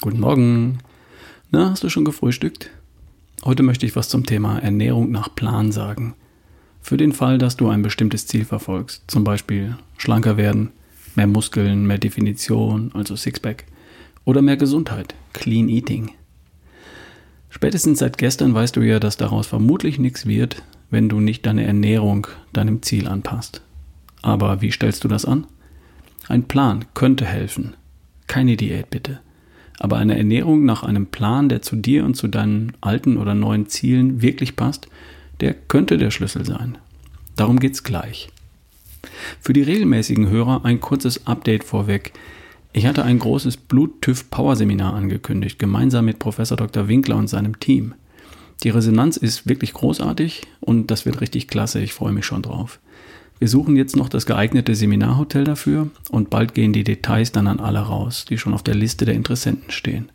Guten Morgen. Na, hast du schon gefrühstückt? Heute möchte ich was zum Thema Ernährung nach Plan sagen. Für den Fall, dass du ein bestimmtes Ziel verfolgst, zum Beispiel schlanker werden, mehr Muskeln, mehr Definition, also Sixpack, oder mehr Gesundheit, Clean Eating. Spätestens seit gestern weißt du ja, dass daraus vermutlich nichts wird, wenn du nicht deine Ernährung deinem Ziel anpasst. Aber wie stellst du das an? Ein Plan könnte helfen. Keine Diät bitte. Aber eine Ernährung nach einem Plan, der zu dir und zu deinen alten oder neuen Zielen wirklich passt, der könnte der Schlüssel sein. Darum geht's gleich. Für die regelmäßigen Hörer ein kurzes Update vorweg. Ich hatte ein großes Blut-TÜV-Power-Seminar angekündigt, gemeinsam mit Professor Dr. Winkler und seinem Team. Die Resonanz ist wirklich großartig und das wird richtig klasse. Ich freue mich schon drauf. Wir suchen jetzt noch das geeignete Seminarhotel dafür und bald gehen die Details dann an alle raus, die schon auf der Liste der Interessenten stehen.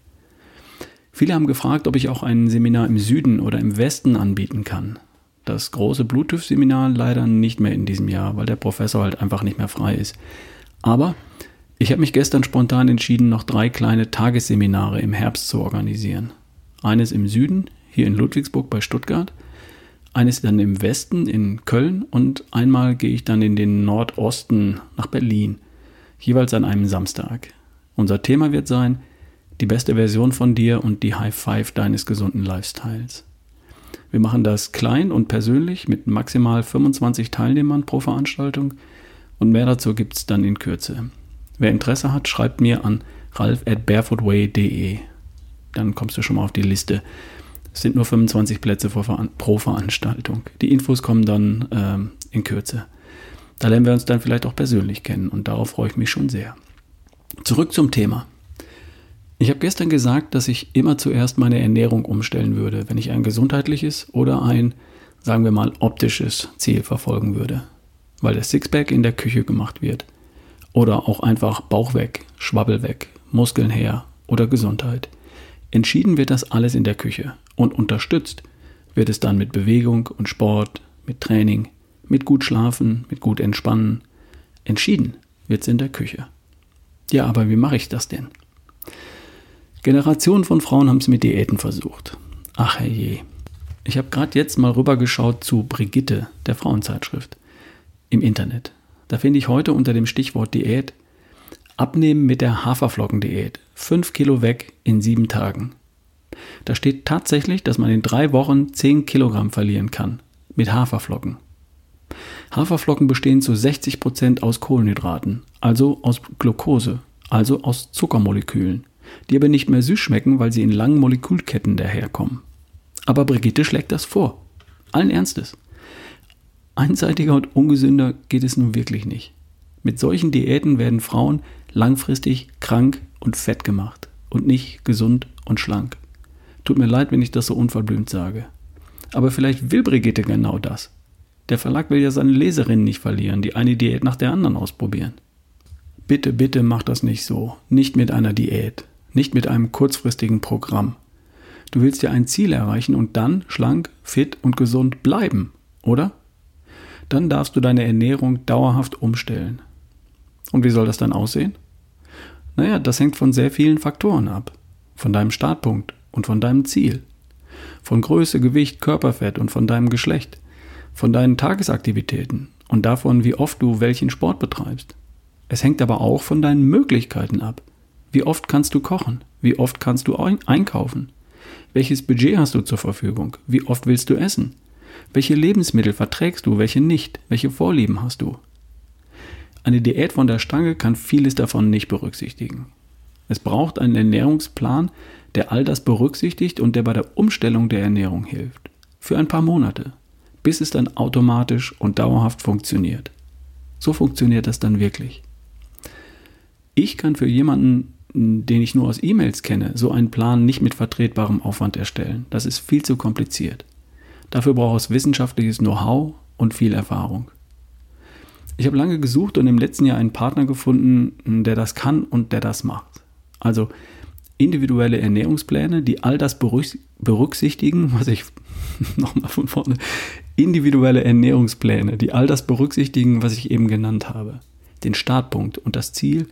Viele haben gefragt, ob ich auch ein Seminar im Süden oder im Westen anbieten kann. Das große Bluetooth-Seminar leider nicht mehr in diesem Jahr, weil der Professor halt einfach nicht mehr frei ist. Aber ich habe mich gestern spontan entschieden, noch drei kleine Tagesseminare im Herbst zu organisieren. Eines im Süden, hier in Ludwigsburg bei Stuttgart, eines dann im Westen in Köln und einmal gehe ich dann in den Nordosten nach Berlin, jeweils an einem Samstag. Unser Thema wird sein, die beste Version von dir und die High Five deines gesunden Lifestyles. Wir machen das klein und persönlich mit maximal 25 Teilnehmern pro Veranstaltung und mehr dazu gibt es dann in Kürze. Wer Interesse hat, schreibt mir an ralf at barefootway.de. Dann kommst du schon mal auf die Liste. Es sind nur 25 Plätze pro Veranstaltung. Die Infos kommen dann ähm, in Kürze. Da lernen wir uns dann vielleicht auch persönlich kennen und darauf freue ich mich schon sehr. Zurück zum Thema. Ich habe gestern gesagt, dass ich immer zuerst meine Ernährung umstellen würde, wenn ich ein gesundheitliches oder ein, sagen wir mal, optisches Ziel verfolgen würde. Weil der Sixpack in der Küche gemacht wird. Oder auch einfach Bauch weg, Schwabbel weg, Muskeln her oder Gesundheit. Entschieden wird das alles in der Küche und unterstützt wird es dann mit Bewegung und Sport, mit Training, mit gut schlafen, mit gut entspannen. Entschieden wird es in der Küche. Ja, aber wie mache ich das denn? Generationen von Frauen haben es mit Diäten versucht. Ach herrje. Ich habe gerade jetzt mal rübergeschaut zu Brigitte, der Frauenzeitschrift, im Internet. Da finde ich heute unter dem Stichwort Diät Abnehmen mit der Haferflockendiät. 5 Kilo weg in sieben Tagen. Da steht tatsächlich, dass man in drei Wochen 10 Kilogramm verlieren kann. Mit Haferflocken. Haferflocken bestehen zu 60 Prozent aus Kohlenhydraten, also aus Glucose, also aus Zuckermolekülen die aber nicht mehr süß schmecken, weil sie in langen Molekülketten daherkommen. Aber Brigitte schlägt das vor. Allen Ernstes. Einseitiger und ungesünder geht es nun wirklich nicht. Mit solchen Diäten werden Frauen langfristig krank und fett gemacht und nicht gesund und schlank. Tut mir leid, wenn ich das so unverblümt sage. Aber vielleicht will Brigitte genau das. Der Verlag will ja seine Leserinnen nicht verlieren, die eine Diät nach der anderen ausprobieren. Bitte, bitte mach das nicht so. Nicht mit einer Diät nicht mit einem kurzfristigen Programm. Du willst ja ein Ziel erreichen und dann schlank, fit und gesund bleiben, oder? Dann darfst du deine Ernährung dauerhaft umstellen. Und wie soll das dann aussehen? Naja, das hängt von sehr vielen Faktoren ab. Von deinem Startpunkt und von deinem Ziel. Von Größe, Gewicht, Körperfett und von deinem Geschlecht. Von deinen Tagesaktivitäten und davon, wie oft du welchen Sport betreibst. Es hängt aber auch von deinen Möglichkeiten ab. Wie oft kannst du kochen? Wie oft kannst du einkaufen? Welches Budget hast du zur Verfügung? Wie oft willst du essen? Welche Lebensmittel verträgst du, welche nicht? Welche Vorlieben hast du? Eine Diät von der Stange kann vieles davon nicht berücksichtigen. Es braucht einen Ernährungsplan, der all das berücksichtigt und der bei der Umstellung der Ernährung hilft. Für ein paar Monate, bis es dann automatisch und dauerhaft funktioniert. So funktioniert das dann wirklich. Ich kann für jemanden den ich nur aus E-Mails kenne, so einen Plan nicht mit vertretbarem Aufwand erstellen. Das ist viel zu kompliziert. Dafür braucht es wissenschaftliches Know-how und viel Erfahrung. Ich habe lange gesucht und im letzten Jahr einen Partner gefunden, der das kann und der das macht. Also individuelle Ernährungspläne, die all das berücksichtigen, was ich nochmal von vorne, individuelle Ernährungspläne, die all das berücksichtigen, was ich eben genannt habe. Den Startpunkt und das Ziel,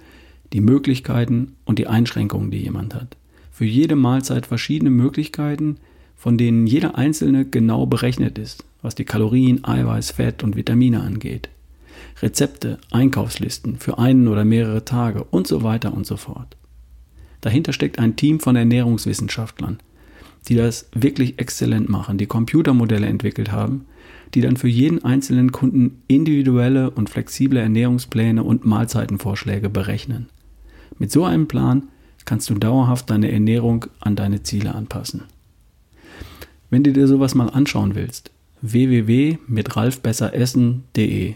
die Möglichkeiten und die Einschränkungen, die jemand hat. für jede Mahlzeit verschiedene Möglichkeiten, von denen jeder einzelne genau berechnet ist, was die Kalorien, Eiweiß, Fett und Vitamine angeht. Rezepte, Einkaufslisten für einen oder mehrere Tage und so weiter und so fort. Dahinter steckt ein Team von Ernährungswissenschaftlern, die das wirklich exzellent machen, die Computermodelle entwickelt haben, die dann für jeden einzelnen Kunden individuelle und flexible Ernährungspläne und Mahlzeitenvorschläge berechnen. Mit so einem Plan kannst du dauerhaft deine Ernährung an deine Ziele anpassen. Wenn du dir sowas mal anschauen willst, www.mitralfbesseressen.de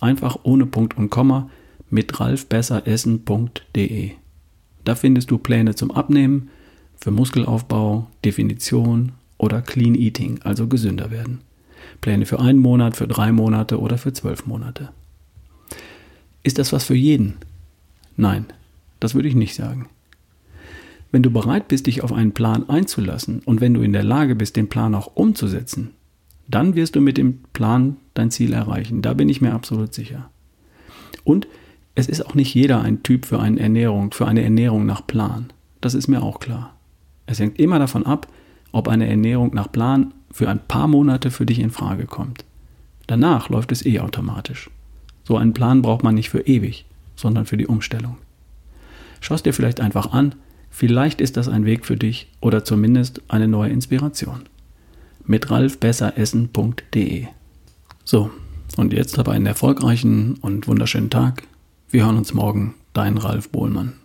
Einfach ohne Punkt und Komma mit ralfbesseressen.de Da findest du Pläne zum Abnehmen, für Muskelaufbau, Definition oder Clean Eating, also gesünder werden. Pläne für einen Monat, für drei Monate oder für zwölf Monate. Ist das was für jeden? Nein, das würde ich nicht sagen. Wenn du bereit bist, dich auf einen Plan einzulassen und wenn du in der Lage bist, den Plan auch umzusetzen, dann wirst du mit dem Plan dein Ziel erreichen. Da bin ich mir absolut sicher. Und es ist auch nicht jeder ein Typ für eine Ernährung, für eine Ernährung nach Plan. Das ist mir auch klar. Es hängt immer davon ab, ob eine Ernährung nach Plan für ein paar Monate für dich in Frage kommt. Danach läuft es eh automatisch. So einen Plan braucht man nicht für ewig, sondern für die Umstellung. Schau es dir vielleicht einfach an, vielleicht ist das ein Weg für dich oder zumindest eine neue Inspiration. Mit ralfbesseressen.de So, und jetzt habe einen erfolgreichen und wunderschönen Tag. Wir hören uns morgen, dein Ralf Bohlmann.